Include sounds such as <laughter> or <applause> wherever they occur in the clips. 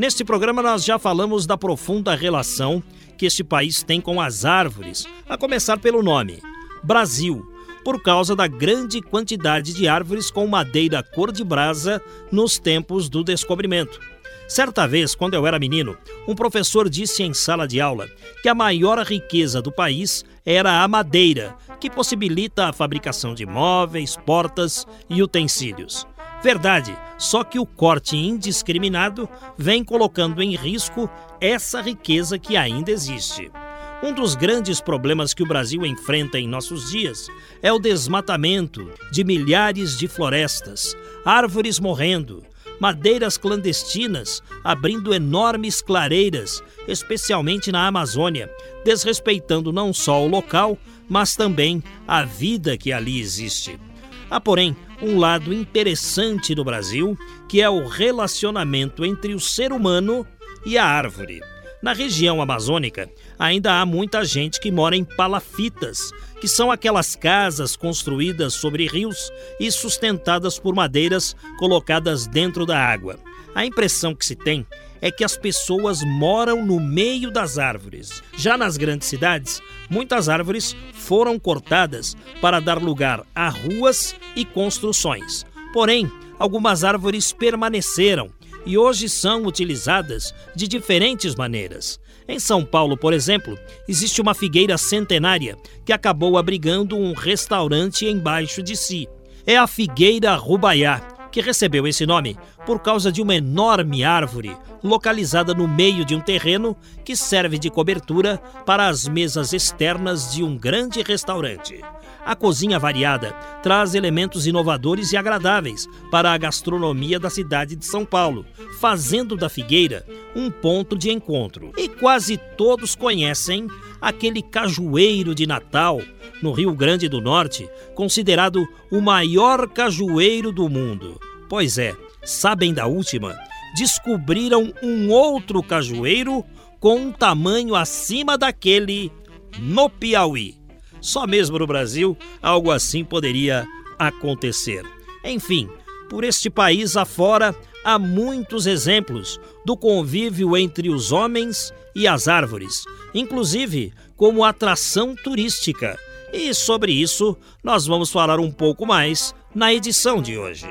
Neste programa, nós já falamos da profunda relação que este país tem com as árvores, a começar pelo nome: Brasil, por causa da grande quantidade de árvores com madeira cor de brasa nos tempos do descobrimento. Certa vez, quando eu era menino, um professor disse em sala de aula que a maior riqueza do país era a madeira, que possibilita a fabricação de móveis, portas e utensílios. Verdade, só que o corte indiscriminado vem colocando em risco essa riqueza que ainda existe. Um dos grandes problemas que o Brasil enfrenta em nossos dias é o desmatamento de milhares de florestas, árvores morrendo, madeiras clandestinas abrindo enormes clareiras, especialmente na Amazônia, desrespeitando não só o local, mas também a vida que ali existe. Há, porém, um lado interessante no Brasil, que é o relacionamento entre o ser humano e a árvore. Na região amazônica, ainda há muita gente que mora em palafitas, que são aquelas casas construídas sobre rios e sustentadas por madeiras colocadas dentro da água. A impressão que se tem é que as pessoas moram no meio das árvores. Já nas grandes cidades, muitas árvores foram cortadas para dar lugar a ruas e construções. Porém, algumas árvores permaneceram e hoje são utilizadas de diferentes maneiras. Em São Paulo, por exemplo, existe uma figueira centenária que acabou abrigando um restaurante embaixo de si. É a Figueira Rubaiá, que recebeu esse nome por causa de uma enorme árvore localizada no meio de um terreno que serve de cobertura para as mesas externas de um grande restaurante. A cozinha variada traz elementos inovadores e agradáveis para a gastronomia da cidade de São Paulo, fazendo da Figueira um ponto de encontro. E quase todos conhecem aquele cajueiro de Natal, no Rio Grande do Norte, considerado o maior cajueiro do mundo. Pois é, sabem da última? Descobriram um outro cajueiro com um tamanho acima daquele no Piauí. Só mesmo no Brasil algo assim poderia acontecer. Enfim, por este país afora há muitos exemplos do convívio entre os homens e as árvores, inclusive como atração turística. E sobre isso nós vamos falar um pouco mais na edição de hoje.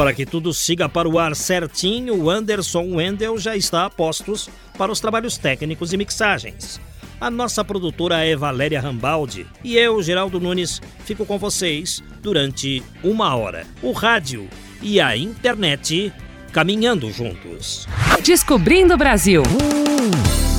Para que tudo siga para o ar certinho, o Anderson Wendel já está a postos para os trabalhos técnicos e mixagens. A nossa produtora é Valéria Rambaldi e eu, Geraldo Nunes, fico com vocês durante uma hora. O rádio e a internet caminhando juntos. Descobrindo o Brasil. O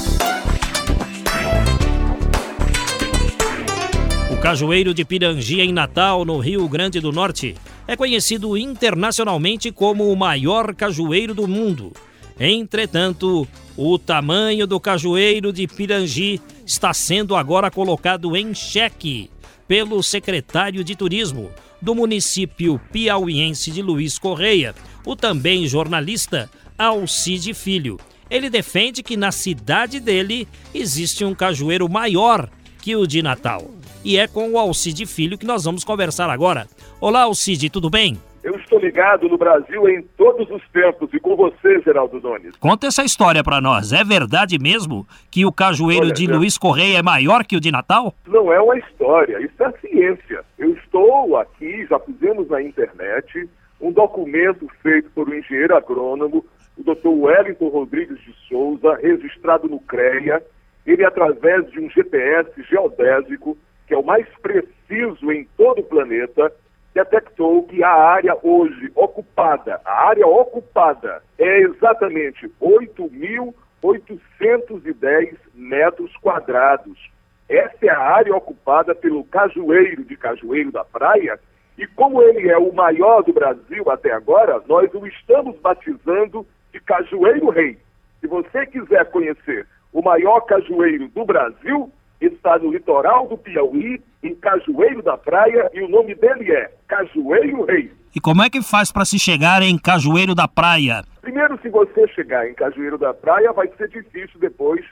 Cajueiro de Pirangi, em Natal, no Rio Grande do Norte, é conhecido internacionalmente como o maior cajueiro do mundo. Entretanto, o tamanho do cajueiro de Pirangi está sendo agora colocado em xeque pelo secretário de Turismo do município piauiense de Luiz Correia, o também jornalista Alcide Filho. Ele defende que na cidade dele existe um cajueiro maior que o de Natal. E é com o Alcide Filho que nós vamos conversar agora. Olá, Alcide, tudo bem? Eu estou ligado no Brasil em todos os tempos e com você, Geraldo Nunes. Conta essa história para nós. É verdade mesmo que o cajueiro Olha, de é... Luiz Correia é maior que o de Natal? Não é uma história, isso é ciência. Eu estou aqui, já fizemos na internet, um documento feito por um engenheiro agrônomo, o Dr. Wellington Rodrigues de Souza, registrado no CREA. Ele, através de um GPS geodésico, que é o mais preciso em todo o planeta, detectou que a área hoje ocupada, a área ocupada é exatamente 8.810 metros quadrados. Essa é a área ocupada pelo cajueiro de Cajueiro da Praia E como ele é o maior do Brasil até agora, nós o estamos batizando de Cajueiro Rei. Se você quiser conhecer o maior cajueiro do Brasil, está no litoral do Piauí, em Cajueiro da Praia, e o nome dele é Cajueiro Rei. E como é que faz para se chegar em Cajueiro da Praia? Primeiro, se você chegar em Cajueiro da Praia, vai ser difícil depois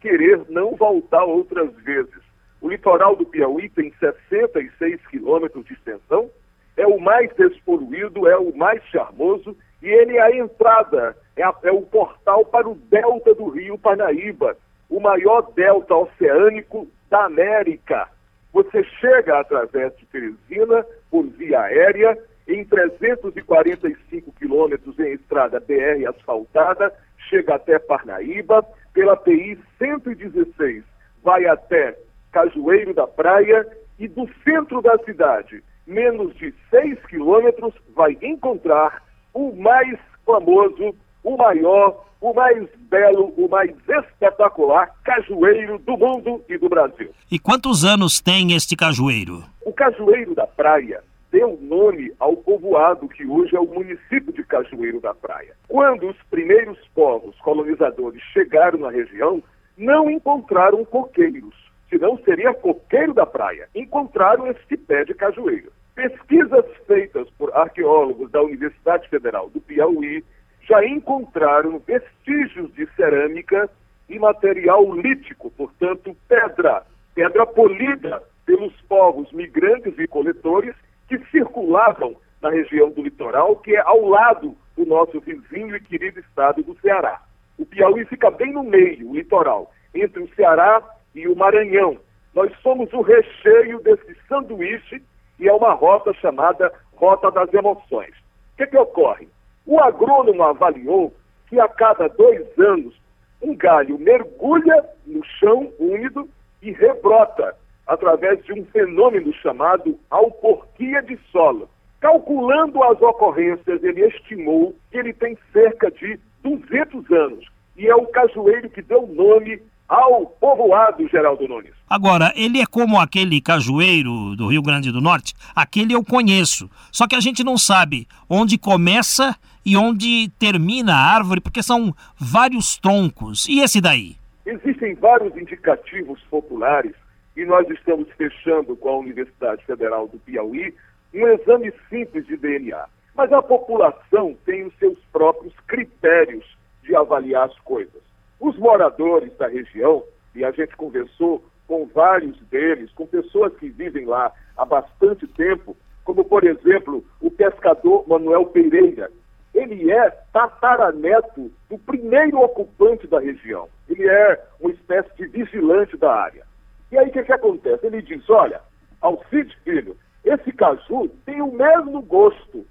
querer não voltar outras vezes. O litoral do Piauí tem 66 quilômetros de extensão, é o mais despoluído, é o mais charmoso e ele é a entrada, é, a, é o portal para o delta do rio Parnaíba, o maior delta oceânico da América. Você chega através de Teresina por via aérea em 345 quilômetros em estrada BR asfaltada, chega até Parnaíba, pela PI 116, vai até Cajueiro da Praia e do centro da cidade, menos de 6 quilômetros, vai encontrar o mais famoso, o maior, o mais belo, o mais espetacular cajueiro do mundo e do Brasil. E quantos anos tem este cajueiro? O Cajueiro da Praia deu nome ao povoado que hoje é o município de Cajueiro da Praia. Quando os primeiros povos colonizadores chegaram na região, não encontraram coqueiros, senão seria coqueiro da praia. Encontraram este pé de cajueiro. Pesquisas feitas por arqueólogos da Universidade Federal do Piauí já encontraram vestígios de cerâmica e material lítico, portanto, pedra, pedra polida pelos povos migrantes e coletores que circulavam na região do litoral, que é ao lado do nosso vizinho e querido estado do Ceará. O Piauí fica bem no meio, o litoral, entre o Ceará e o Maranhão. Nós somos o recheio desse sanduíche e é uma rota chamada Rota das Emoções. O que, que ocorre? O agrônomo avaliou que a cada dois anos um galho mergulha no chão úmido e rebrota através de um fenômeno chamado alporquia de solo. Calculando as ocorrências, ele estimou que ele tem cerca de 200 anos e é o cajueiro que deu nome ao povoado Geraldo Nunes. Agora, ele é como aquele cajueiro do Rio Grande do Norte? Aquele eu conheço. Só que a gente não sabe onde começa e onde termina a árvore, porque são vários troncos. E esse daí? Existem vários indicativos populares e nós estamos fechando com a Universidade Federal do Piauí um exame simples de DNA. Mas a população tem os seus próprios critérios de avaliar as coisas. Os moradores da região, e a gente conversou com vários deles, com pessoas que vivem lá há bastante tempo, como por exemplo o pescador Manuel Pereira. Ele é tataraneto do primeiro ocupante da região. Ele é uma espécie de vigilante da área. E aí o que, que acontece? Ele diz: olha, Alcide Filho, esse caju tem o mesmo gosto.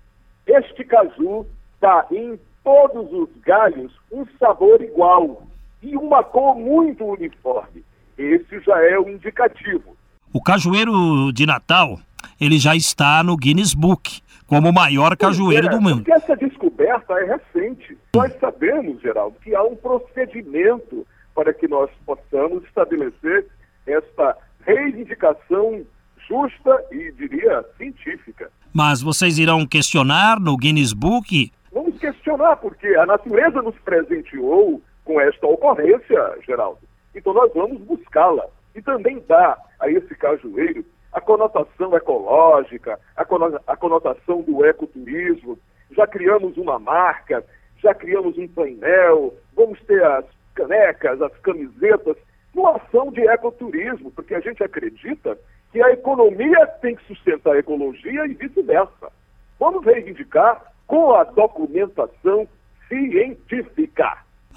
Este caju dá em todos os galhos um sabor igual e uma cor muito uniforme. Esse já é o indicativo. O cajueiro de Natal, ele já está no Guinness Book como o maior cajueiro é, do mundo. Essa descoberta é recente. Nós sabemos, Geraldo, que há um procedimento para que nós possamos estabelecer esta reivindicação justa e, diria, científica. Mas vocês irão questionar no Guinness Book? Vamos questionar, porque a natureza nos presenteou com esta ocorrência, Geraldo. Então nós vamos buscá-la e também dar a esse cajueiro a conotação ecológica, a conotação do ecoturismo. Já criamos uma marca, já criamos um painel, vamos ter as canecas, as camisetas uma ação de ecoturismo, porque a gente acredita que a economia tem que sustentar a ecologia e vice-versa. Vamos reivindicar com a documentação científica.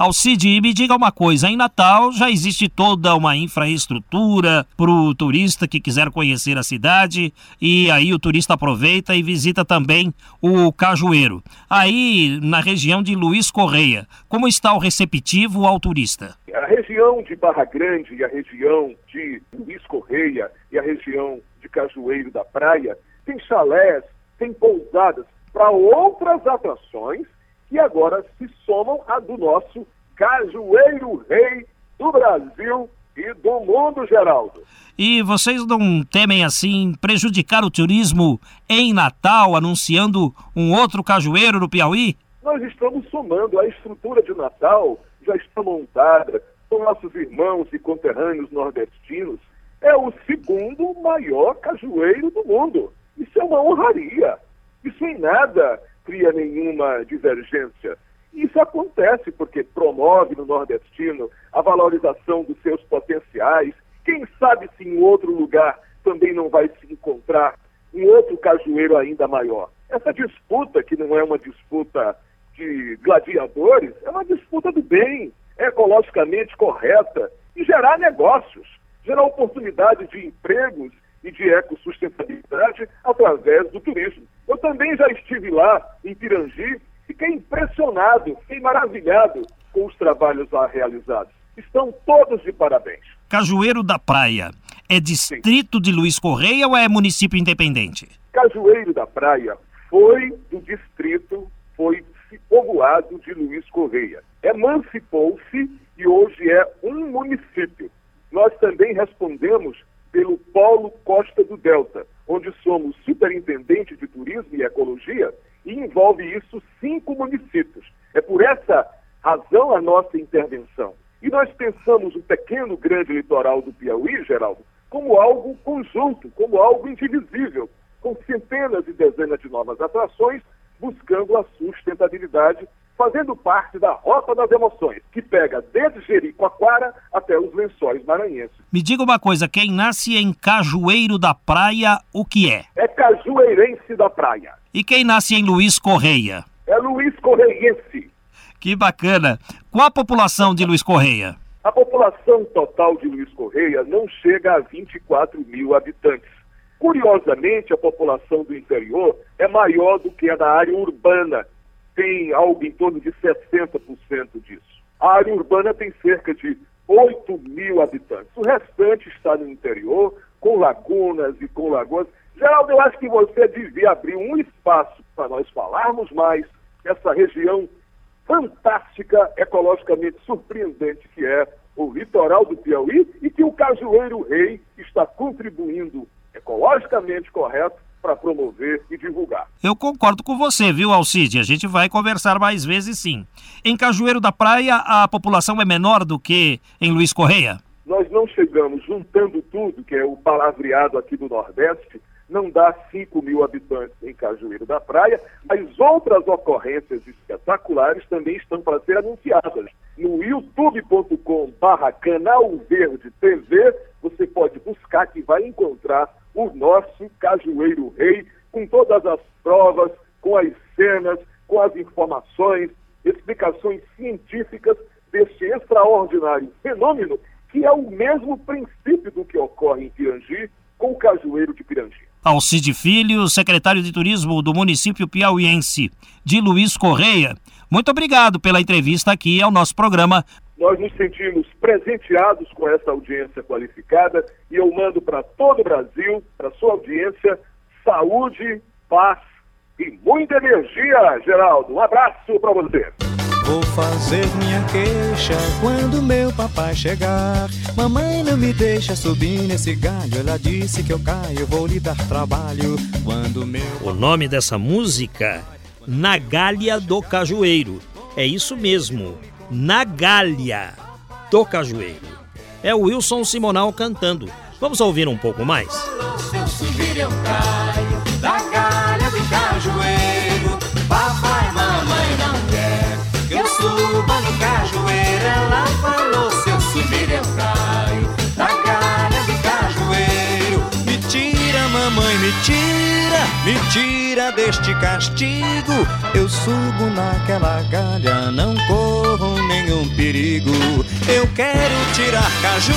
Alcide, me diga uma coisa, em Natal já existe toda uma infraestrutura para o turista que quiser conhecer a cidade e aí o turista aproveita e visita também o Cajueiro. Aí, na região de Luiz Correia, como está o receptivo ao turista? A região de Barra Grande e a região de Luiz Correia e a região de Cajueiro da Praia tem chalés, tem pousadas para outras atrações que agora se somam a do nosso Cajueiro Rei do Brasil, e do mundo, Geraldo. E vocês não temem, assim, prejudicar o turismo em Natal, anunciando um outro cajueiro no Piauí? Nós estamos somando. A estrutura de Natal já está montada com nossos irmãos e conterrâneos nordestinos. É o segundo maior cajueiro do mundo. Isso é uma honraria. Isso em nada cria nenhuma divergência. Isso acontece porque promove no nordestino a valorização dos seus potenciais, quem sabe se em outro lugar também não vai se encontrar um outro cajueiro ainda maior. Essa disputa, que não é uma disputa de gladiadores, é uma disputa do bem, é ecologicamente correta e gerar negócios, gerar oportunidade de empregos e de ecossustentabilidade através do turismo. Eu também já estive lá em Pirangi, fiquei impressionado, fiquei maravilhado com os trabalhos lá realizados. Estão todos de parabéns. Cajueiro da Praia é distrito Sim. de Luiz Correia ou é município independente? Cajueiro da Praia foi do distrito, foi povoado de Luiz Correia. Emancipou-se e hoje é um município. Nós também respondemos pelo Polo Costa do Delta, onde somos superintendente de turismo e ecologia e envolve isso cinco municípios. É por essa razão a nossa intervenção. E nós pensamos o pequeno grande litoral do Piauí, Geraldo, como algo conjunto, como algo indivisível, com centenas e dezenas de novas atrações, buscando a sustentabilidade, fazendo parte da Rota das Emoções, que pega desde Jericoacoara até os lençóis maranhenses. Me diga uma coisa, quem nasce em Cajueiro da Praia, o que é? É cajueirense da praia. E quem nasce em Luiz Correia? É Luiz Correiense. Que bacana. Qual a população de Luiz Correia? A população total de Luiz Correia não chega a 24 mil habitantes. Curiosamente, a população do interior é maior do que a da área urbana, tem algo em torno de 60% disso. A área urbana tem cerca de 8 mil habitantes. O restante está no interior, com lagunas e com lagoas. Geraldo, eu acho que você devia abrir um espaço para nós falarmos mais dessa região fantástica, ecologicamente surpreendente que é o litoral do Piauí e que o Cajueiro Rei está contribuindo ecologicamente correto para promover e divulgar. Eu concordo com você, viu, Alcide? A gente vai conversar mais vezes sim. Em Cajueiro da Praia, a população é menor do que em Luiz Correia? Nós não chegamos, juntando tudo, que é o palavreado aqui do Nordeste, não dá 5 mil habitantes em Cajueiro da Praia, mas outras ocorrências espetaculares também estão para ser anunciadas. No youtube.com barra Canal Verde TV, você pode buscar que vai encontrar o nosso Cajueiro Rei, com todas as provas, com as cenas, com as informações, explicações científicas deste extraordinário fenômeno, que é o mesmo princípio do que ocorre em Pirangi com o Cajueiro de Pirangi. Alcide Filho, secretário de Turismo do município piauiense de Luiz Correia. Muito obrigado pela entrevista aqui ao nosso programa. Nós nos sentimos presenteados com essa audiência qualificada e eu mando para todo o Brasil, para sua audiência, saúde, paz e muita energia, Geraldo. Um abraço para você. Vou fazer minha queixa quando meu papai chegar. Mamãe não me deixa subir nesse galho. Ela disse que eu caio, vou lhe dar trabalho. Quando meu. O nome dessa música, Na Galha do Cajueiro. É isso mesmo, Na Galha do Cajueiro. É o Wilson Simonal cantando. Vamos ouvir um pouco mais? Se eu subir, eu caio, tira, me tira deste castigo. Eu subo naquela galha, não corro nenhum perigo. Eu quero tirar caju,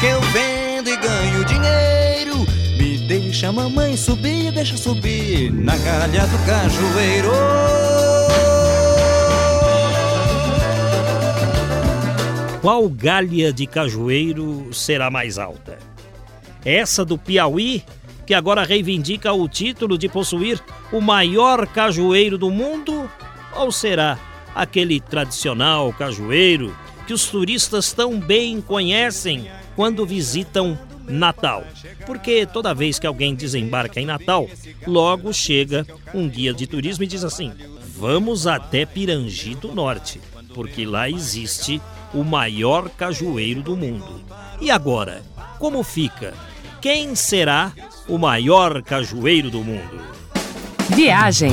que eu vendo e ganho dinheiro. Me deixa, mamãe, subir, deixa subir na galha do cajueiro. Qual galha de cajueiro será mais alta? Essa do Piauí, que agora reivindica o título de possuir o maior cajueiro do mundo? Ou será aquele tradicional cajueiro que os turistas tão bem conhecem quando visitam Natal. Porque toda vez que alguém desembarca em Natal, logo chega um guia de turismo e diz assim: vamos até Pirangi do Norte, porque lá existe o maior cajueiro do mundo. E agora, como fica? Quem será o maior cajueiro do mundo? Viagem.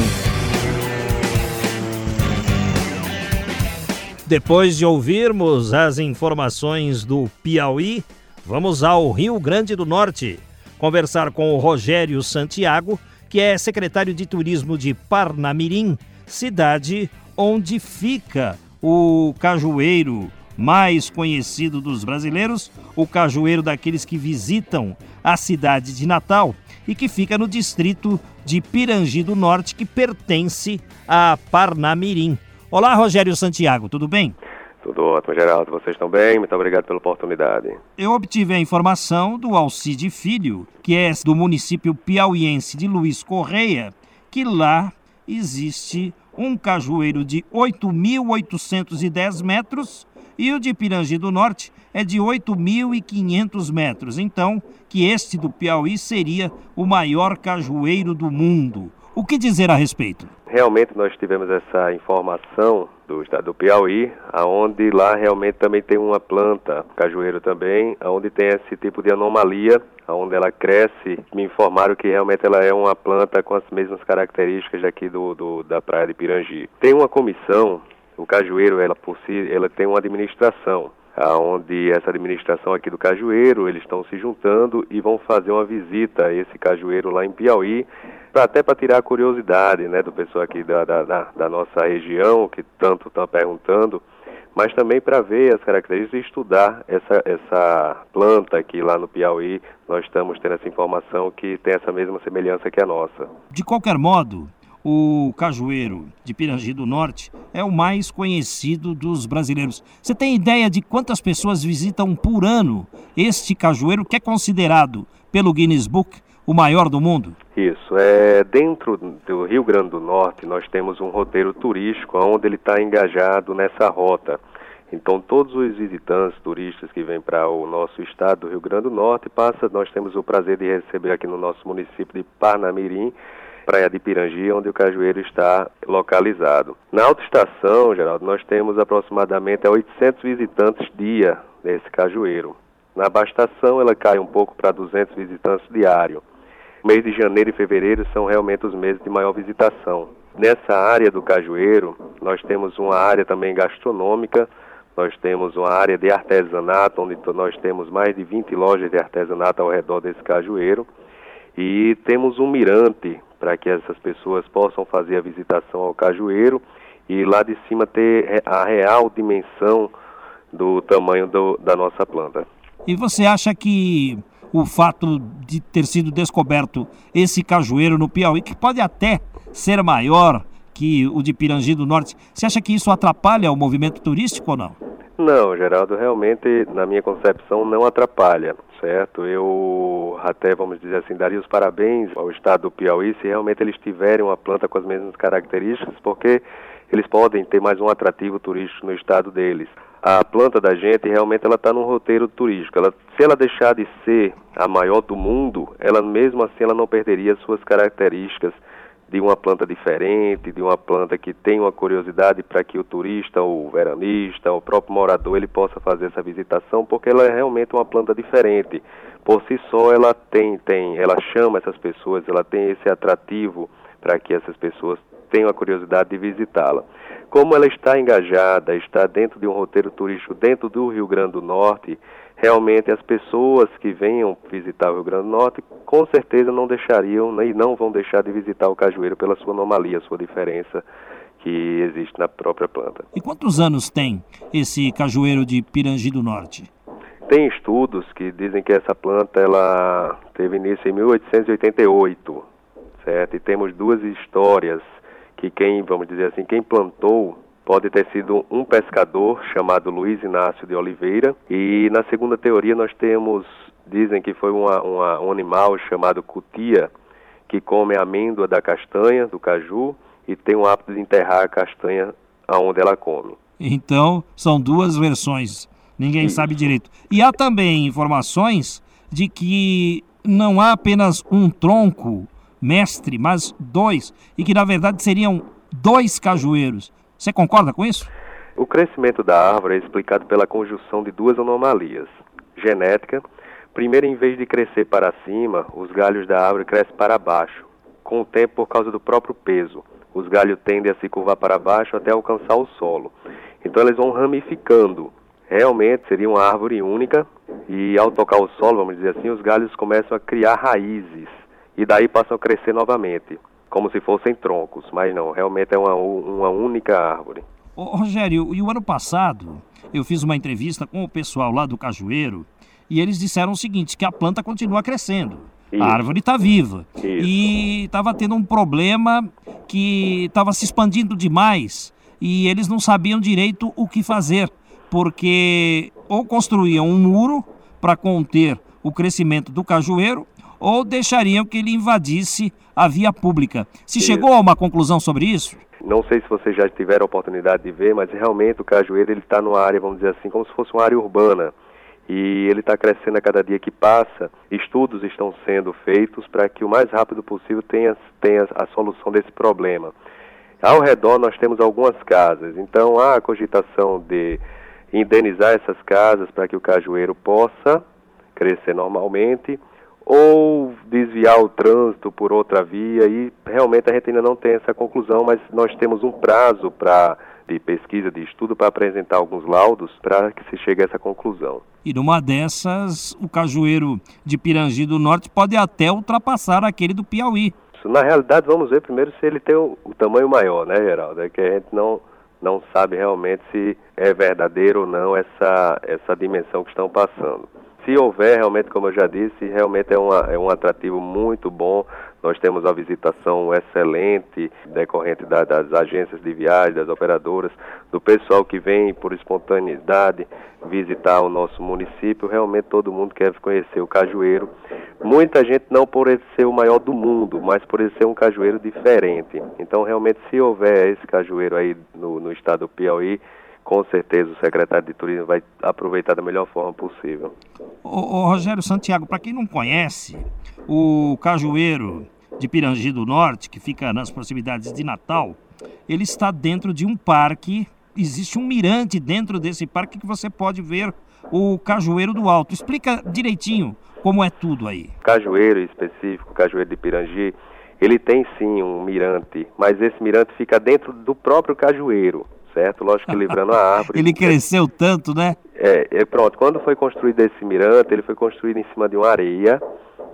Depois de ouvirmos as informações do Piauí, vamos ao Rio Grande do Norte conversar com o Rogério Santiago, que é secretário de Turismo de Parnamirim, cidade onde fica o cajueiro mais conhecido dos brasileiros, o cajueiro daqueles que visitam a cidade de Natal e que fica no distrito de Pirangi do Norte, que pertence a Parnamirim. Olá, Rogério Santiago, tudo bem? Tudo ótimo, Geraldo. Vocês estão bem? Muito obrigado pela oportunidade. Eu obtive a informação do Alcide Filho, que é do município piauiense de Luiz Correia, que lá existe um cajueiro de 8.810 metros e o de Pirangi do Norte é de 8.500 metros. Então, que este do Piauí seria o maior cajueiro do mundo. O que dizer a respeito? Realmente nós tivemos essa informação do estado do Piauí, aonde lá realmente também tem uma planta, cajueiro também, aonde tem esse tipo de anomalia, aonde ela cresce. Me informaram que realmente ela é uma planta com as mesmas características aqui do, do da praia de Pirangi. Tem uma comissão, o cajueiro, ela por si, ela tem uma administração aonde essa administração aqui do Cajueiro, eles estão se juntando e vão fazer uma visita a esse cajueiro lá em Piauí, pra, até para tirar a curiosidade né, do pessoal aqui da, da, da nossa região, que tanto estão perguntando, mas também para ver as características e estudar essa, essa planta aqui lá no Piauí. Nós estamos tendo essa informação que tem essa mesma semelhança que a nossa. De qualquer modo, o cajueiro de Pirangi do Norte é o mais conhecido dos brasileiros. Você tem ideia de quantas pessoas visitam por ano este cajueiro que é considerado pelo Guinness Book o maior do mundo? Isso. É, dentro do Rio Grande do Norte, nós temos um roteiro turístico onde ele está engajado nessa rota. Então, todos os visitantes, turistas que vêm para o nosso estado do Rio Grande do Norte, passa, nós temos o prazer de receber aqui no nosso município de Parnamirim, Praia de Pirangi, onde o cajueiro está localizado. Na autoestação, Geraldo, nós temos aproximadamente 800 visitantes dia nesse cajueiro. Na abastação, ela cai um pouco para 200 visitantes diário. Mês de janeiro e fevereiro são realmente os meses de maior visitação. Nessa área do cajueiro, nós temos uma área também gastronômica, nós temos uma área de artesanato, onde nós temos mais de 20 lojas de artesanato ao redor desse cajueiro. E temos um mirante para que essas pessoas possam fazer a visitação ao cajueiro e lá de cima ter a real dimensão do tamanho do, da nossa planta. E você acha que o fato de ter sido descoberto esse cajueiro no Piauí, que pode até ser maior que o de Pirangi do Norte, você acha que isso atrapalha o movimento turístico ou não? Não, Geraldo, realmente, na minha concepção, não atrapalha, certo? Eu até, vamos dizer assim, daria os parabéns ao estado do Piauí se realmente eles tiverem uma planta com as mesmas características, porque eles podem ter mais um atrativo turístico no estado deles. A planta da gente realmente ela está num roteiro turístico. Ela, se ela deixar de ser a maior do mundo, ela mesmo assim ela não perderia suas características de uma planta diferente, de uma planta que tem uma curiosidade para que o turista, o veranista, o próprio morador, ele possa fazer essa visitação, porque ela é realmente uma planta diferente. Por si só, ela tem, tem, ela chama essas pessoas, ela tem esse atrativo para que essas pessoas tenham a curiosidade de visitá-la. Como ela está engajada, está dentro de um roteiro turístico dentro do Rio Grande do Norte, realmente as pessoas que venham visitar o Rio Grande do Norte com certeza não deixariam né, e não vão deixar de visitar o cajueiro pela sua anomalia, sua diferença que existe na própria planta. E quantos anos tem esse cajueiro de Pirangi do Norte? Tem estudos que dizem que essa planta ela teve início em 1888, certo? E temos duas histórias que quem, vamos dizer assim, quem plantou pode ter sido um pescador chamado Luiz Inácio de Oliveira. E na segunda teoria nós temos, dizem que foi uma, uma, um animal chamado cutia, que come a amêndoa da castanha, do caju, e tem o hábito de enterrar a castanha aonde ela come. Então, são duas versões. Ninguém sabe direito. E há também informações de que não há apenas um tronco mestre, mas dois, e que na verdade seriam dois cajueiros. Você concorda com isso? O crescimento da árvore é explicado pela conjunção de duas anomalias. Genética, primeiro em vez de crescer para cima, os galhos da árvore crescem para baixo. Com o tempo, por causa do próprio peso, os galhos tendem a se curvar para baixo até alcançar o solo. Então eles vão ramificando. Realmente seria uma árvore única e ao tocar o solo, vamos dizer assim, os galhos começam a criar raízes e daí passam a crescer novamente, como se fossem troncos, mas não, realmente é uma, uma única árvore. Ô, Rogério, e o ano passado eu fiz uma entrevista com o pessoal lá do Cajueiro e eles disseram o seguinte, que a planta continua crescendo. Isso. A árvore está viva. Isso. E estava tendo um problema que estava se expandindo demais e eles não sabiam direito o que fazer, porque ou construíam um muro para conter o crescimento do cajueiro ou deixariam que ele invadisse a via pública. Se isso. chegou a uma conclusão sobre isso? Não sei se vocês já tiveram a oportunidade de ver, mas realmente o cajueiro ele está numa área, vamos dizer assim, como se fosse uma área urbana. E ele está crescendo a cada dia que passa. Estudos estão sendo feitos para que o mais rápido possível tenha, tenha a solução desse problema. Ao redor nós temos algumas casas, então há a cogitação de indenizar essas casas para que o cajueiro possa crescer normalmente ou desviar o trânsito por outra via e realmente a gente ainda não tem essa conclusão, mas nós temos um prazo para de pesquisa, de estudo para apresentar alguns laudos para que se chegue a essa conclusão. E numa dessas, o cajueiro de Pirangi do Norte pode até ultrapassar aquele do Piauí. Na realidade, vamos ver primeiro se ele tem o, o tamanho maior, né, Geraldo? É que a gente não, não sabe realmente se é verdadeiro ou não essa, essa dimensão que estão passando. Se houver, realmente, como eu já disse, realmente é, uma, é um atrativo muito bom. Nós temos uma visitação excelente decorrente da, das agências de viagem, das operadoras, do pessoal que vem por espontaneidade visitar o nosso município. Realmente todo mundo quer conhecer o cajueiro. Muita gente não por ele ser o maior do mundo, mas por ele ser um cajueiro diferente. Então, realmente, se houver esse cajueiro aí no, no estado do Piauí, com certeza o secretário de Turismo vai aproveitar da melhor forma possível. O, Rogério Santiago, para quem não conhece, o Cajueiro de Pirangi do Norte, que fica nas proximidades de Natal, ele está dentro de um parque, existe um mirante dentro desse parque que você pode ver o Cajueiro do Alto. Explica direitinho como é tudo aí. Cajueiro específico, Cajueiro de Pirangi, ele tem sim um mirante, mas esse mirante fica dentro do próprio cajueiro certo? Lógico que livrando a <laughs> árvore. ele cresceu tanto, né? É, é, pronto. Quando foi construído esse mirante, ele foi construído em cima de uma areia,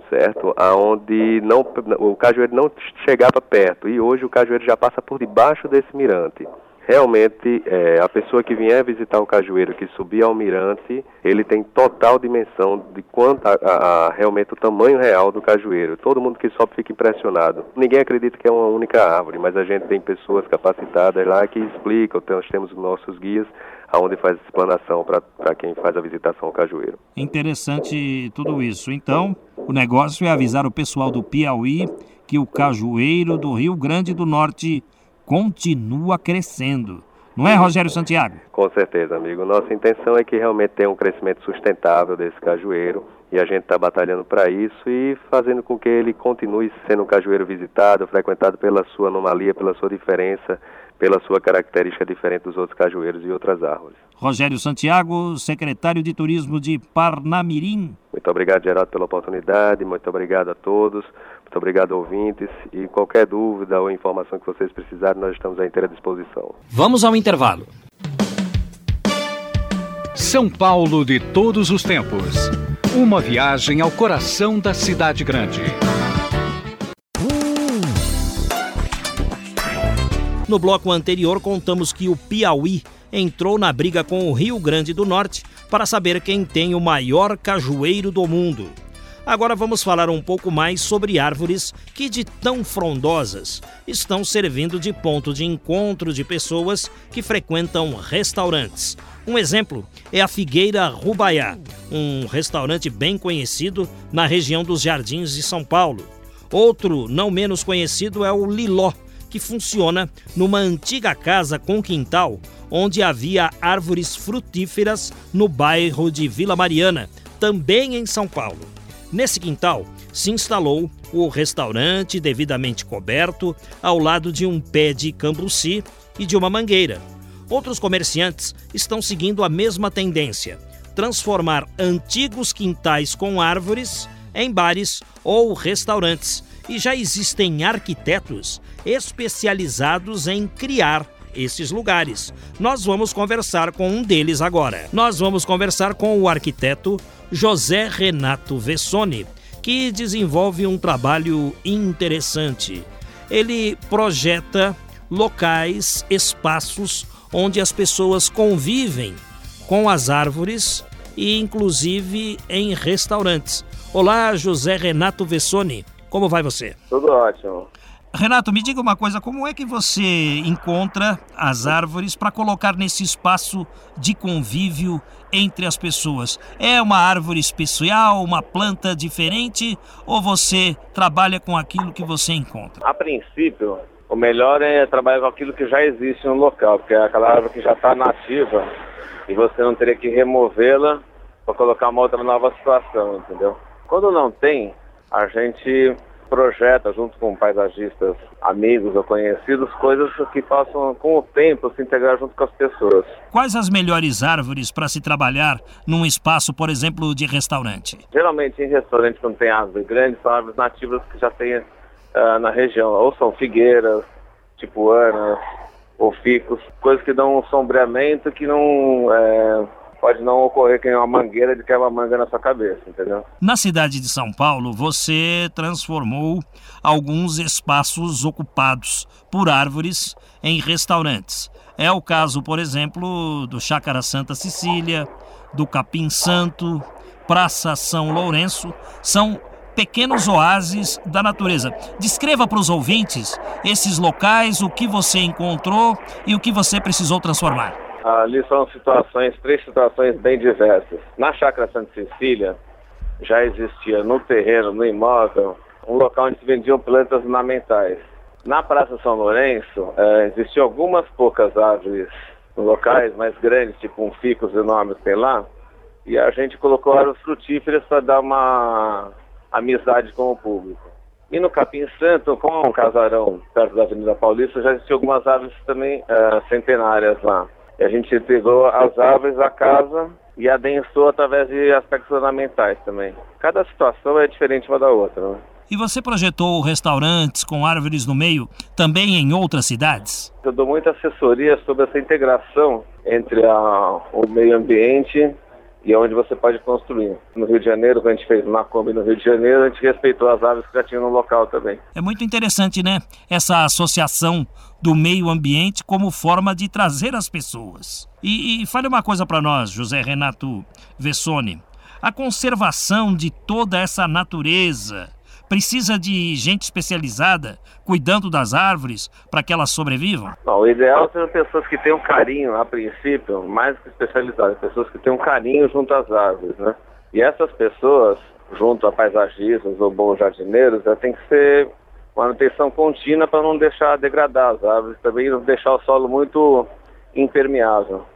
certo? Aonde não, o cajueiro não chegava perto. E hoje o cajueiro já passa por debaixo desse mirante realmente é, a pessoa que vier visitar o cajueiro, que subir ao mirante, ele tem total dimensão de quanto a, a, a, realmente o tamanho real do cajueiro. Todo mundo que sobe fica impressionado. Ninguém acredita que é uma única árvore, mas a gente tem pessoas capacitadas lá que explicam. Então, nós temos nossos guias aonde faz explanação para quem faz a visitação ao cajueiro. Interessante tudo isso. Então, o negócio é avisar o pessoal do Piauí que o cajueiro do Rio Grande do Norte continua crescendo. Não é, Rogério Santiago? Com certeza, amigo. Nossa intenção é que realmente tenha um crescimento sustentável desse cajueiro e a gente está batalhando para isso e fazendo com que ele continue sendo um cajueiro visitado, frequentado pela sua anomalia, pela sua diferença, pela sua característica diferente dos outros cajueiros e outras árvores. Rogério Santiago, secretário de Turismo de Parnamirim. Muito obrigado, Geraldo, pela oportunidade. Muito obrigado a todos. Muito obrigado, ouvintes. E qualquer dúvida ou informação que vocês precisarem, nós estamos à inteira disposição. Vamos ao intervalo. São Paulo de todos os tempos. Uma viagem ao coração da cidade grande. No bloco anterior, contamos que o Piauí entrou na briga com o Rio Grande do Norte para saber quem tem o maior cajueiro do mundo. Agora vamos falar um pouco mais sobre árvores que, de tão frondosas, estão servindo de ponto de encontro de pessoas que frequentam restaurantes. Um exemplo é a Figueira Rubaiá, um restaurante bem conhecido na região dos Jardins de São Paulo. Outro, não menos conhecido, é o Liló, que funciona numa antiga casa com quintal, onde havia árvores frutíferas no bairro de Vila Mariana, também em São Paulo. Nesse quintal se instalou o restaurante devidamente coberto ao lado de um pé de cambuci e de uma mangueira. Outros comerciantes estão seguindo a mesma tendência: transformar antigos quintais com árvores em bares ou restaurantes. E já existem arquitetos especializados em criar esses lugares. Nós vamos conversar com um deles agora. Nós vamos conversar com o arquiteto José Renato Vessoni, que desenvolve um trabalho interessante. Ele projeta locais, espaços onde as pessoas convivem com as árvores e inclusive em restaurantes. Olá, José Renato Vessoni. Como vai você? Tudo ótimo. Renato, me diga uma coisa, como é que você encontra as árvores para colocar nesse espaço de convívio entre as pessoas? É uma árvore especial, uma planta diferente ou você trabalha com aquilo que você encontra? A princípio, o melhor é trabalhar com aquilo que já existe no local, porque é aquela árvore que já está nativa e você não teria que removê-la para colocar uma outra nova situação, entendeu? Quando não tem, a gente projeta junto com paisagistas amigos ou conhecidos coisas que possam com o tempo se integrar junto com as pessoas. Quais as melhores árvores para se trabalhar num espaço, por exemplo, de restaurante? Geralmente em restaurante quando tem árvore grande são árvores nativas que já tem uh, na região, ou são figueiras, tipo anas, ou ficos, coisas que dão um sombreamento que não é, pode não ocorrer que uma mangueira de quebra manga na sua cabeça, entendeu? Na cidade de São Paulo, você transformou alguns espaços ocupados por árvores em restaurantes. É o caso, por exemplo, do Chácara Santa Cecília, do Capim Santo, Praça São Lourenço. São pequenos oásis da natureza. Descreva para os ouvintes esses locais, o que você encontrou e o que você precisou transformar. Ali são situações, três situações bem diversas. Na Chácara Santa Cecília, já existia no terreno, no imóvel, um local onde se vendiam plantas ornamentais. Na Praça São Lourenço, eh, existiam algumas poucas árvores locais mais grandes, tipo um ficus enorme que tem lá, e a gente colocou árvores frutíferas para dar uma amizade com o público. E no Capim Santo, com um casarão perto da Avenida Paulista, já existiam algumas árvores também uh, centenárias lá. A gente pegou as árvores da casa e adensou através de aspectos ornamentais também. Cada situação é diferente uma da outra. Né? E você projetou restaurantes com árvores no meio também em outras cidades? Eu dou muita assessoria sobre essa integração entre a, o meio ambiente e é onde você pode construir. No Rio de Janeiro, quando a gente fez uma Kombi no Rio de Janeiro, a gente respeitou as árvores que já tinham no local também. É muito interessante, né? Essa associação do meio ambiente como forma de trazer as pessoas. E, e fale uma coisa para nós, José Renato Vessoni. A conservação de toda essa natureza precisa de gente especializada cuidando das árvores para que elas sobrevivam? O ideal são pessoas que tenham carinho, a princípio, mais que especializadas, pessoas que tenham carinho junto às árvores, né? E essas pessoas, junto a paisagistas ou bons jardineiros, tem que ser manutenção contínua para não deixar degradar as árvores, também não deixar o solo muito impermeável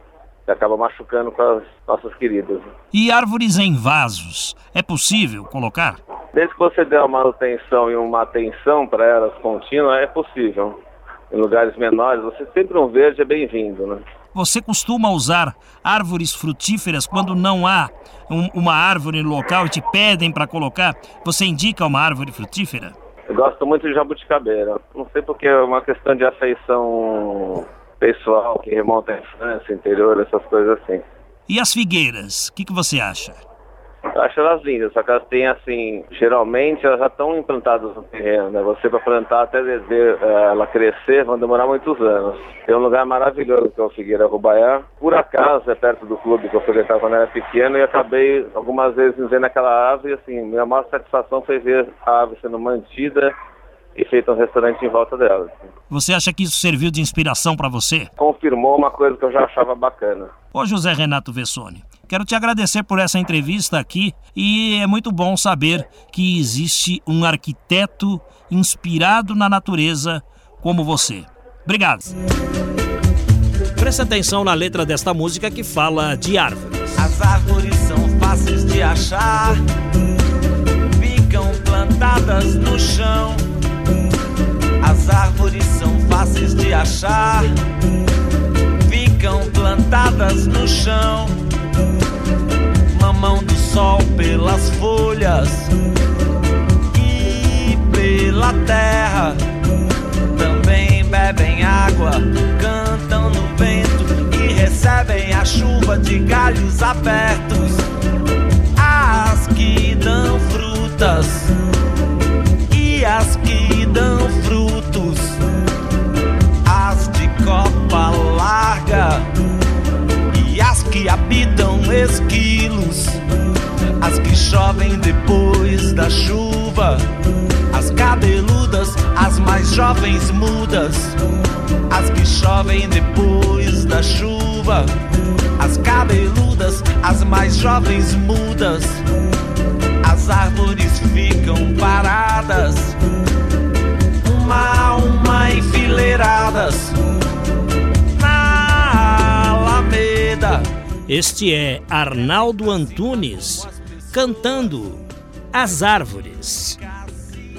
que acaba machucando com as nossas queridas. E árvores em vasos, é possível colocar? Desde que você dê uma manutenção e uma atenção para elas contínua, é possível. Em lugares menores, você sempre um verde é bem-vindo, né? Você costuma usar árvores frutíferas quando não há um, uma árvore no local e te pedem para colocar? Você indica uma árvore frutífera? Eu gosto muito de jabuticabeira. Não sei porque é uma questão de afeição pessoal que remonta à infância, interior, essas coisas assim. E as figueiras, o que, que você acha? Eu acho elas lindas, só que elas têm assim, geralmente elas já estão implantadas no terreno, né? Você para plantar até ver uh, ela crescer vão demorar muitos anos. Tem um lugar maravilhoso que é o Figueira Rubaiá. Por acaso é perto do clube que eu frequentava quando era pequeno e acabei algumas vezes vendo aquela árvore e assim, minha maior satisfação foi ver a árvore sendo mantida e feito um restaurante em volta dela. Você acha que isso serviu de inspiração para você? Confirmou uma coisa que eu já achava bacana. Ô José Renato Vessoni, quero te agradecer por essa entrevista aqui e é muito bom saber que existe um arquiteto inspirado na natureza como você. Obrigado. Presta atenção na letra desta música que fala de árvores. As árvores são fáceis de achar, ficam plantadas no chão. As árvores são fáceis de achar, ficam plantadas no chão. Mamão do sol pelas folhas e pela terra. Também bebem água, cantam no vento e recebem a chuva de galhos abertos. As que dão frutas as que dão frutos. As de copa larga e as que habitam esquilos. As que chovem depois da chuva. As cabeludas, as mais jovens mudas. As que chovem depois da chuva. As cabeludas, as mais jovens mudas. As árvores ficam paradas, uma a uma enfileiradas. Na Alameda. Este é Arnaldo Antunes cantando As Árvores.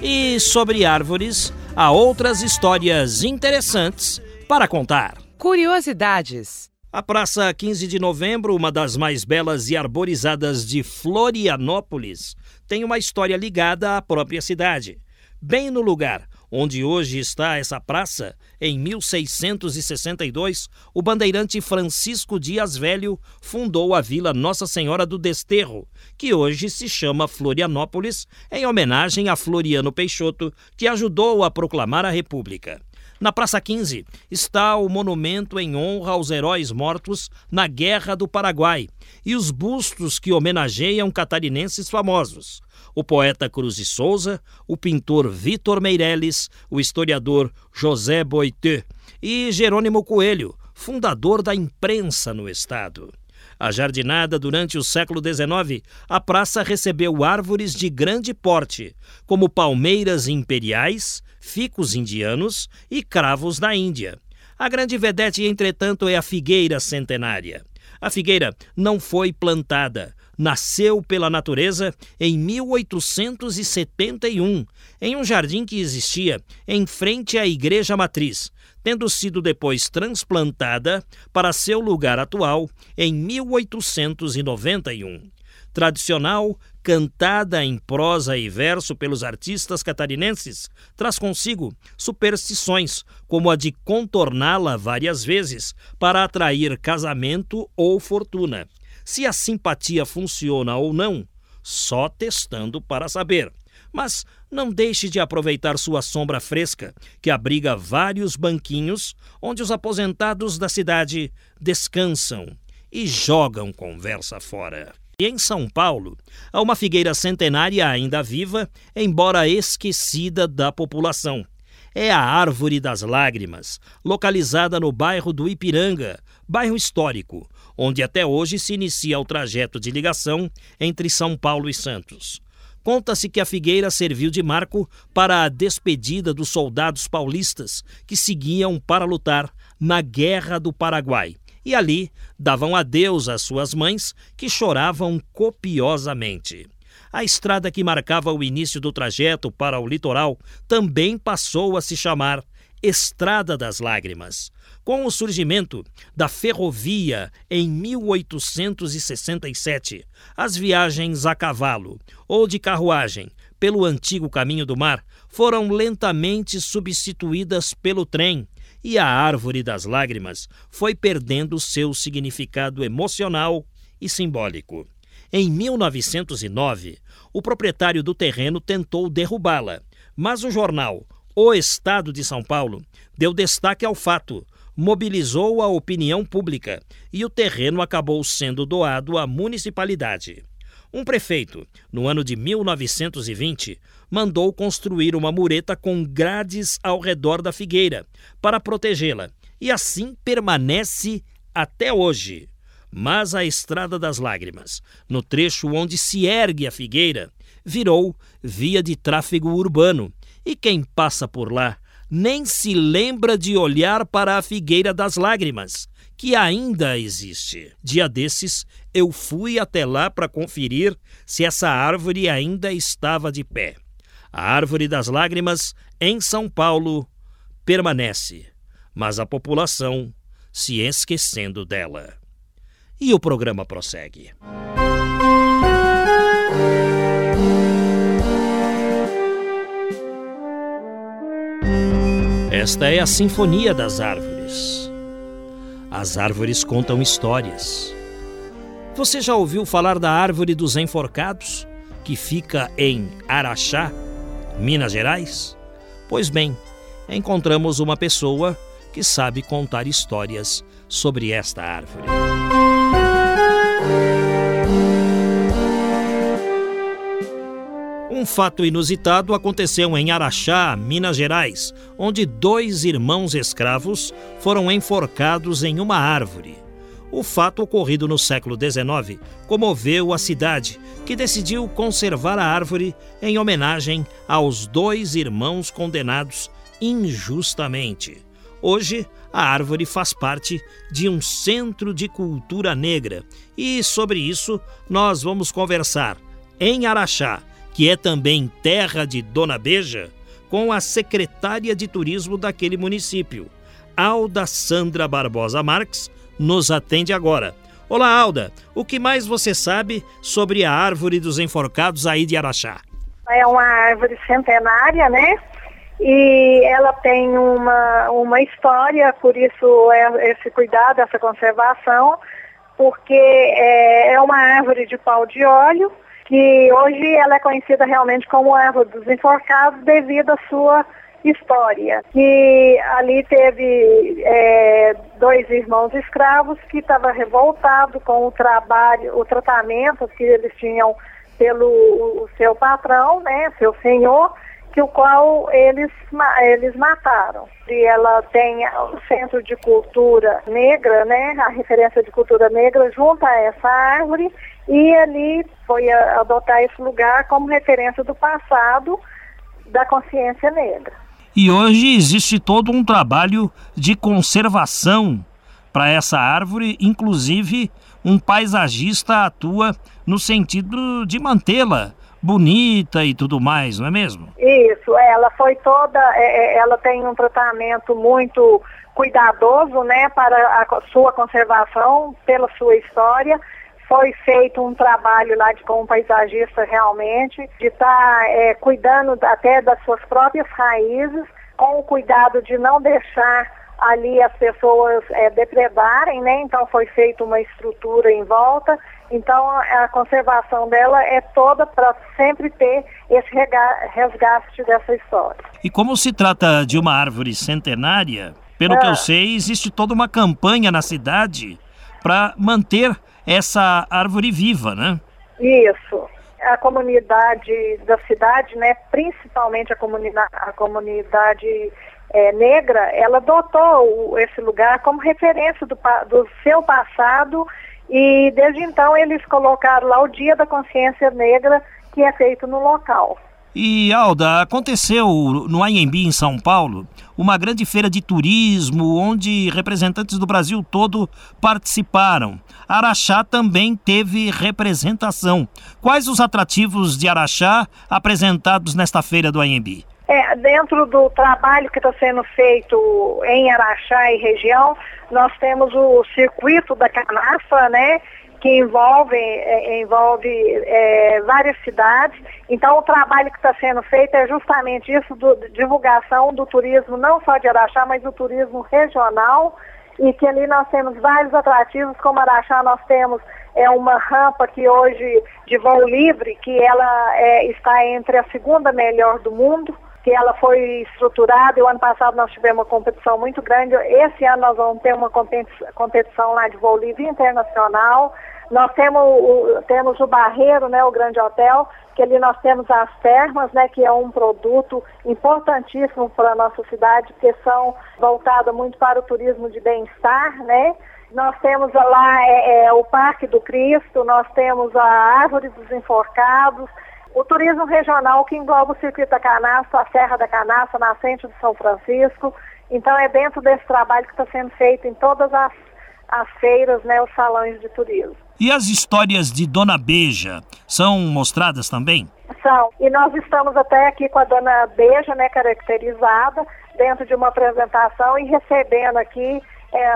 E sobre árvores, há outras histórias interessantes para contar. Curiosidades. A Praça 15 de Novembro, uma das mais belas e arborizadas de Florianópolis, tem uma história ligada à própria cidade. Bem no lugar onde hoje está essa praça, em 1662, o bandeirante Francisco Dias Velho fundou a Vila Nossa Senhora do Desterro, que hoje se chama Florianópolis, em homenagem a Floriano Peixoto, que ajudou a proclamar a República. Na Praça 15 está o monumento em honra aos heróis mortos na Guerra do Paraguai e os bustos que homenageiam catarinenses famosos. O poeta Cruz de Souza, o pintor Vitor Meirelles, o historiador José Boiteux e Jerônimo Coelho, fundador da imprensa no estado. A jardinada durante o século XIX, a praça recebeu árvores de grande porte, como palmeiras imperiais, ficos indianos e cravos da Índia. A grande vedete, entretanto, é a figueira centenária. A figueira não foi plantada, nasceu pela natureza em 1871, em um jardim que existia em frente à Igreja Matriz, tendo sido depois transplantada para seu lugar atual em 1891. Tradicional, cantada em prosa e verso pelos artistas catarinenses, traz consigo superstições, como a de contorná-la várias vezes para atrair casamento ou fortuna. Se a simpatia funciona ou não, só testando para saber. Mas não deixe de aproveitar sua sombra fresca, que abriga vários banquinhos onde os aposentados da cidade descansam e jogam conversa fora. E em São Paulo, há uma figueira centenária ainda viva, embora esquecida da população. É a Árvore das Lágrimas, localizada no bairro do Ipiranga, bairro histórico, onde até hoje se inicia o trajeto de ligação entre São Paulo e Santos. Conta-se que a figueira serviu de marco para a despedida dos soldados paulistas que seguiam para lutar na Guerra do Paraguai e ali davam adeus às suas mães, que choravam copiosamente. A estrada que marcava o início do trajeto para o litoral também passou a se chamar Estrada das Lágrimas. Com o surgimento da ferrovia em 1867, as viagens a cavalo ou de carruagem pelo antigo caminho do mar foram lentamente substituídas pelo trem, e a Árvore das Lágrimas foi perdendo seu significado emocional e simbólico. Em 1909, o proprietário do terreno tentou derrubá-la, mas o jornal O Estado de São Paulo deu destaque ao fato, mobilizou a opinião pública e o terreno acabou sendo doado à municipalidade. Um prefeito, no ano de 1920, mandou construir uma mureta com grades ao redor da figueira para protegê-la, e assim permanece até hoje. Mas a Estrada das Lágrimas, no trecho onde se ergue a figueira, virou via de tráfego urbano, e quem passa por lá nem se lembra de olhar para a figueira das lágrimas, que ainda existe. Dia desses, eu fui até lá para conferir se essa árvore ainda estava de pé. A árvore das lágrimas, em São Paulo, permanece, mas a população se esquecendo dela. E o programa prossegue. Esta é a Sinfonia das Árvores. As árvores contam histórias. Você já ouviu falar da Árvore dos Enforcados, que fica em Araxá, Minas Gerais? Pois bem, encontramos uma pessoa que sabe contar histórias sobre esta árvore. Um fato inusitado aconteceu em Araxá, Minas Gerais, onde dois irmãos escravos foram enforcados em uma árvore. O fato ocorrido no século XIX comoveu a cidade, que decidiu conservar a árvore em homenagem aos dois irmãos condenados injustamente. Hoje, a árvore faz parte de um centro de cultura negra e sobre isso nós vamos conversar em Araxá que é também terra de Dona Beja, com a secretária de turismo daquele município. Alda Sandra Barbosa Marques nos atende agora. Olá, Alda. O que mais você sabe sobre a árvore dos enforcados aí de Araxá? É uma árvore centenária, né? E ela tem uma, uma história, por isso é esse cuidado, essa conservação, porque é, é uma árvore de pau de óleo que hoje ela é conhecida realmente como árvore dos enforcados devido à sua história. Que ali teve é, dois irmãos escravos que estavam revoltados com o trabalho, o tratamento que eles tinham pelo o seu patrão, né, seu senhor, que o qual eles, eles mataram. E ela tem o Centro de Cultura Negra, né, a referência de cultura negra junto a essa árvore e ali foi adotar esse lugar como referência do passado da consciência negra. E hoje existe todo um trabalho de conservação para essa árvore, inclusive um paisagista atua no sentido de mantê-la bonita e tudo mais, não é mesmo? Isso, ela foi toda, é, é, ela tem um tratamento muito cuidadoso, né, para a sua conservação, pela sua história foi feito um trabalho lá de, com um paisagista realmente, de estar tá, é, cuidando até das suas próprias raízes, com o cuidado de não deixar ali as pessoas é, depredarem, né? Então foi feita uma estrutura em volta. Então a conservação dela é toda para sempre ter esse resgate dessa história. E como se trata de uma árvore centenária, pelo ah. que eu ah. sei, existe toda uma campanha na cidade para manter essa árvore viva, né? Isso. A comunidade da cidade, né, principalmente a, comunidade, a comunidade é, negra, ela adotou o, esse lugar como referência do, do seu passado e desde então eles colocaram lá o Dia da Consciência Negra, que é feito no local. E Alda, aconteceu no Anhembi, em São Paulo, uma grande feira de turismo onde representantes do Brasil todo participaram. Araxá também teve representação. Quais os atrativos de Araxá apresentados nesta feira do Anhembi? É, dentro do trabalho que está sendo feito em Araxá e região, nós temos o circuito da canafa, né? Que envolve, é, envolve é, várias cidades. Então, o trabalho que está sendo feito é justamente isso, do, divulgação do turismo, não só de Araxá, mas do turismo regional, e que ali nós temos vários atrativos, como Araxá nós temos é uma rampa que hoje de voo livre, que ela é, está entre a segunda melhor do mundo, que ela foi estruturada, e o ano passado nós tivemos uma competição muito grande, esse ano nós vamos ter uma competição lá de voo livre internacional, nós temos o, temos o Barreiro, né, o grande hotel, que ali nós temos as termas, né, que é um produto importantíssimo para a nossa cidade, porque são voltadas muito para o turismo de bem-estar, né? Nós temos lá é, é, o Parque do Cristo, nós temos a Árvore dos Enforcados, o turismo regional que engloba o circuito da Canastra, a Serra da Canastra, Nascente de São Francisco. Então é dentro desse trabalho que está sendo feito em todas as, as feiras, né, os salões de turismo. E as histórias de Dona Beija são mostradas também? São. E nós estamos até aqui com a Dona Beija, né, caracterizada, dentro de uma apresentação e recebendo aqui é,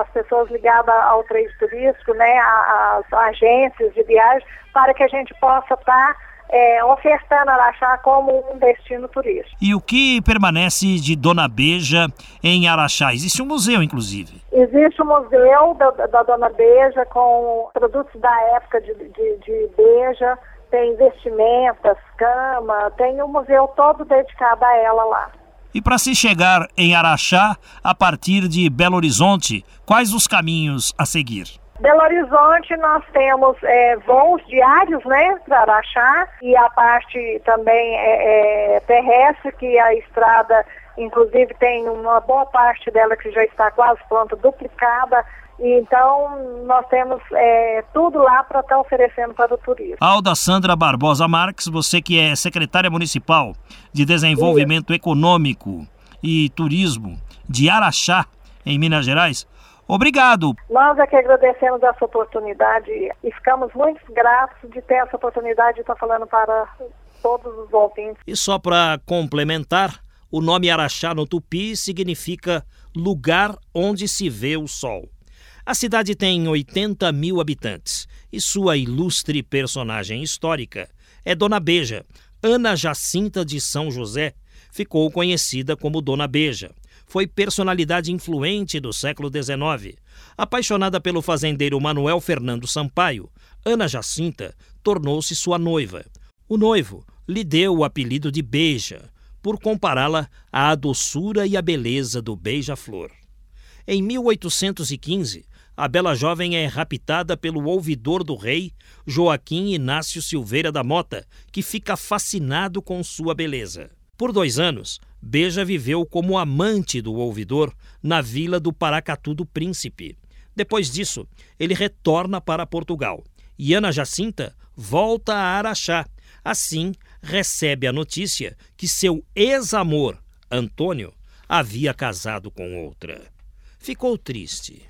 as pessoas ligadas ao trade turístico, né, as agências de viagem, para que a gente possa estar tá, é, ofertando Araxá como um destino turístico. E o que permanece de Dona Beija em Araxá? Existe um museu, inclusive. Existe um museu da, da Dona Beija com produtos da época de, de, de Beija, tem vestimentas, cama, tem um museu todo dedicado a ela lá. E para se chegar em Araxá, a partir de Belo Horizonte, quais os caminhos a seguir? Belo Horizonte nós temos é, voos diários, né, para Araxá e a parte também é, é, terrestre, que a estrada, inclusive, tem uma boa parte dela que já está quase pronta, duplicada então, nós temos é, tudo lá para estar tá oferecendo para o turismo. Alda Sandra Barbosa Marques, você que é secretária municipal de Desenvolvimento Isso. Econômico e Turismo de Araxá, em Minas Gerais, obrigado. Nós é que agradecemos essa oportunidade e ficamos muito gratos de ter essa oportunidade de estar falando para todos os ouvintes. E só para complementar, o nome Araxá no tupi significa lugar onde se vê o sol. A cidade tem 80 mil habitantes e sua ilustre personagem histórica é Dona Beja. Ana Jacinta de São José ficou conhecida como Dona Beja. Foi personalidade influente do século XIX. Apaixonada pelo fazendeiro Manuel Fernando Sampaio, Ana Jacinta tornou-se sua noiva. O noivo lhe deu o apelido de Beija, por compará-la à doçura e à beleza do beija-flor. Em 1815, a bela jovem é raptada pelo ouvidor do rei, Joaquim Inácio Silveira da Mota, que fica fascinado com sua beleza. Por dois anos, Beja viveu como amante do ouvidor na vila do Paracatu do Príncipe. Depois disso, ele retorna para Portugal e Ana Jacinta volta a Araxá. Assim, recebe a notícia que seu ex-amor, Antônio, havia casado com outra. Ficou triste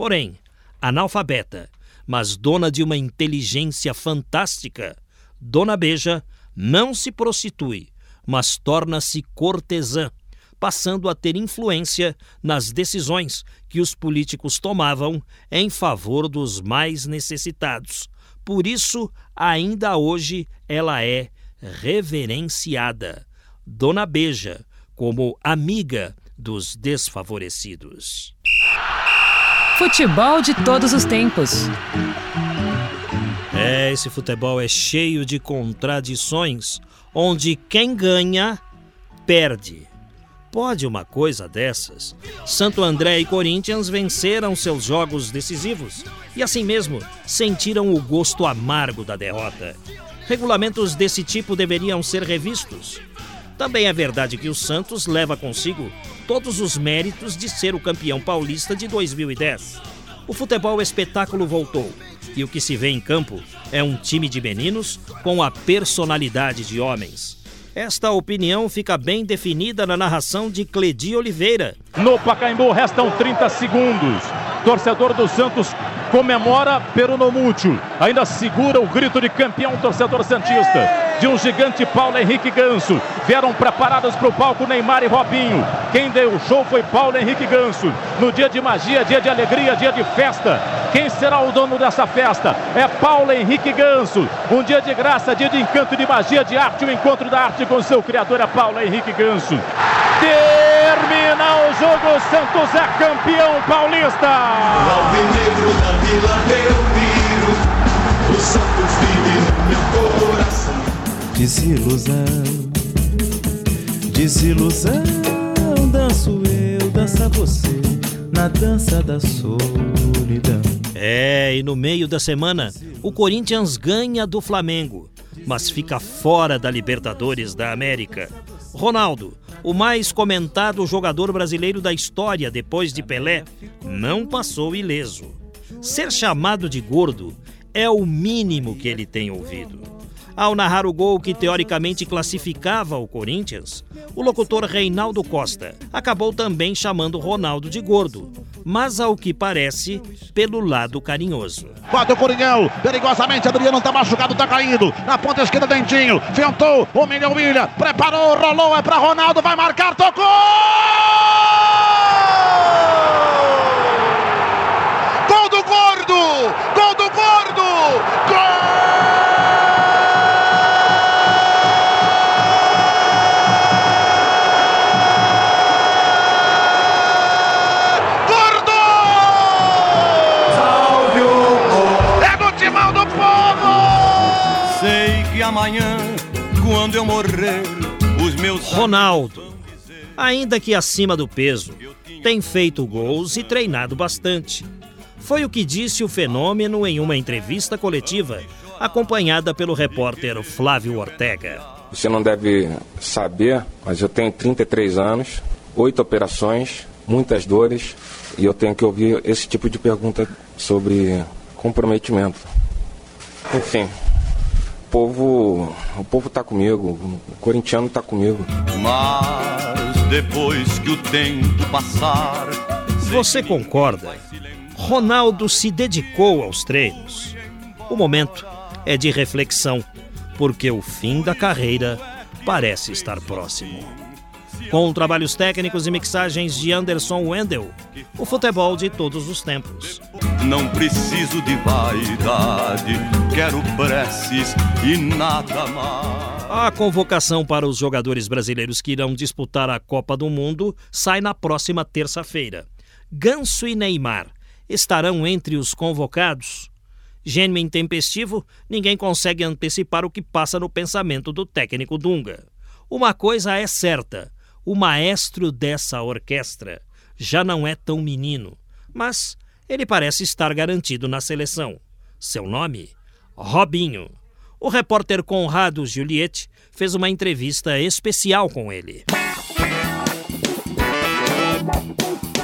Porém, analfabeta, mas dona de uma inteligência fantástica, Dona Beja não se prostitui, mas torna-se cortesã, passando a ter influência nas decisões que os políticos tomavam em favor dos mais necessitados. Por isso, ainda hoje, ela é reverenciada. Dona Beja, como amiga dos desfavorecidos. Futebol de todos os tempos. É, esse futebol é cheio de contradições, onde quem ganha, perde. Pode uma coisa dessas? Santo André e Corinthians venceram seus jogos decisivos e, assim mesmo, sentiram o gosto amargo da derrota. Regulamentos desse tipo deveriam ser revistos. Também é verdade que o Santos leva consigo todos os méritos de ser o campeão paulista de 2010. O futebol espetáculo voltou e o que se vê em campo é um time de meninos com a personalidade de homens. Esta opinião fica bem definida na narração de Cledi Oliveira. No Pacaembu restam 30 segundos. Torcedor do Santos comemora peronomútil. Ainda segura o grito de campeão torcedor santista de um gigante Paulo Henrique Ganso. Vieram preparados para o palco Neymar e Robinho. Quem deu o show foi Paulo Henrique Ganso. No dia de magia, dia de alegria, dia de festa. Quem será o dono dessa festa? É Paulo Henrique Ganso. Um dia de graça, dia de encanto, de magia, de arte, o um encontro da arte com seu criador é Paulo Henrique Ganso. Termina o jogo, Santos é campeão paulista. Alvinegro da Vila Desilusão, desilusão, danço eu, dança você, na dança da solidão. É, e no meio da semana, o Corinthians ganha do Flamengo, mas fica fora da Libertadores da América. Ronaldo, o mais comentado jogador brasileiro da história depois de Pelé, não passou ileso. Ser chamado de gordo é o mínimo que ele tem ouvido. Ao narrar o gol que teoricamente classificava o Corinthians, o locutor Reinaldo Costa acabou também chamando Ronaldo de gordo, mas ao que parece, pelo lado carinhoso. Bate o Coringão, perigosamente, Adriano tá machucado, tá caído. Na ponta esquerda, Dentinho, ventou, humilha, humilha, preparou, rolou, é pra Ronaldo, vai marcar, tocou! Gol do Gordo! Gol do Gordo! Gol! Amanhã, quando eu morrer, os meus. Ronaldo, ainda que acima do peso, tem feito gols e treinado bastante. Foi o que disse o fenômeno em uma entrevista coletiva, acompanhada pelo repórter Flávio Ortega. Você não deve saber, mas eu tenho 33 anos, oito operações, muitas dores, e eu tenho que ouvir esse tipo de pergunta sobre comprometimento. Enfim, povo, o povo tá comigo, o corintiano tá comigo. Mas depois que o tempo passar. Você concorda? Ronaldo se dedicou aos treinos. O momento é de reflexão, porque o fim da carreira parece estar próximo. Com trabalhos técnicos e mixagens de Anderson Wendel, o futebol de todos os tempos. Não preciso de vaidade, quero preces e nada mais. A convocação para os jogadores brasileiros que irão disputar a Copa do Mundo sai na próxima terça-feira. Ganso e Neymar estarão entre os convocados. Gênio intempestivo, ninguém consegue antecipar o que passa no pensamento do técnico Dunga. Uma coisa é certa: o maestro dessa orquestra já não é tão menino, mas ele parece estar garantido na seleção. Seu nome? Robinho. O repórter Conrado Giulietti fez uma entrevista especial com ele.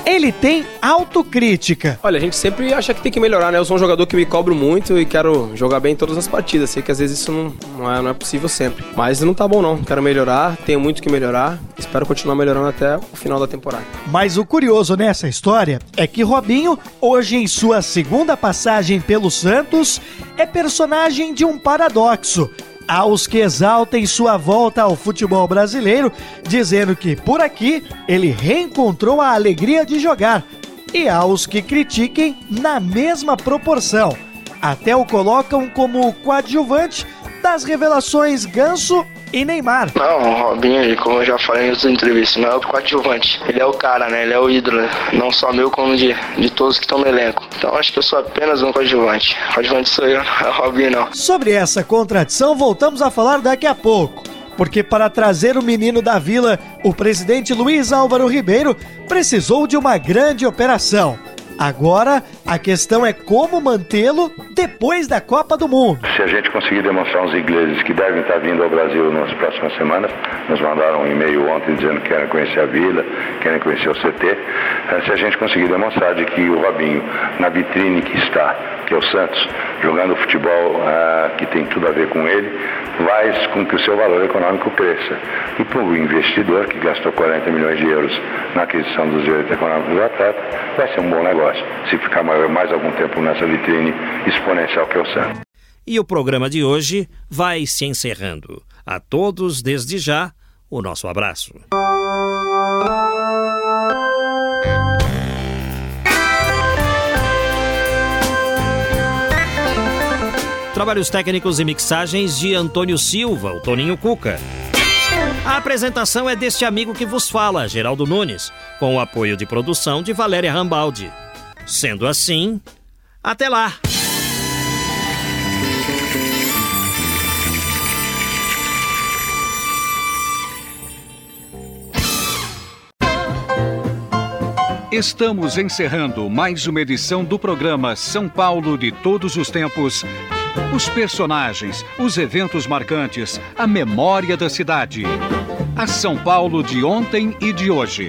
Ele tem autocrítica. Olha, a gente sempre acha que tem que melhorar, né? Eu sou um jogador que me cobro muito e quero jogar bem em todas as partidas. Sei que às vezes isso não, não, é, não é possível sempre. Mas não tá bom, não. Quero melhorar, tenho muito que melhorar. Espero continuar melhorando até o final da temporada. Mas o curioso nessa história é que Robinho, hoje em sua segunda passagem pelo Santos, é personagem de um paradoxo aos que exaltem sua volta ao futebol brasileiro, dizendo que por aqui ele reencontrou a alegria de jogar, e aos que critiquem na mesma proporção. Até o colocam como coadjuvante das revelações Ganso e Neymar. Não, o Robinho, como eu já falei em outras entrevistas, não é o coadjuvante. Ele é o cara, né? Ele é o ídolo, né? não só meu, como de, de todos que estão no elenco. Então acho que eu sou apenas um coadjuvante. Coadjuvante sou eu, não <laughs> é o Robinho não. Sobre essa contradição, voltamos a falar daqui a pouco. Porque para trazer o menino da vila, o presidente Luiz Álvaro Ribeiro precisou de uma grande operação. Agora, a questão é como mantê-lo depois da Copa do Mundo. Se a gente conseguir demonstrar aos ingleses que devem estar vindo ao Brasil nas próximas semanas, nos mandaram um e-mail ontem dizendo que querem conhecer a vila, querem conhecer o CT. Eh, Se a gente conseguir demonstrar de que o Robinho, na vitrine que está, que é o Santos, jogando futebol ah, que tem tudo a ver com ele, faz com que o seu valor econômico cresça. E para o investidor que gastou 40 milhões de euros na aquisição dos direitos econômicos do atleta, vai ser um bom negócio. Se ficar mais, algum tempo nessa vitrine exponencial que é o Santos. E o programa de hoje vai se encerrando. A todos, desde já, o nosso abraço. Trabalhos técnicos e mixagens de Antônio Silva, o Toninho Cuca. A apresentação é deste amigo que vos fala, Geraldo Nunes, com o apoio de produção de Valéria Rambaldi. Sendo assim, até lá! Estamos encerrando mais uma edição do programa São Paulo de Todos os Tempos. Os personagens, os eventos marcantes, a memória da cidade. A São Paulo de ontem e de hoje.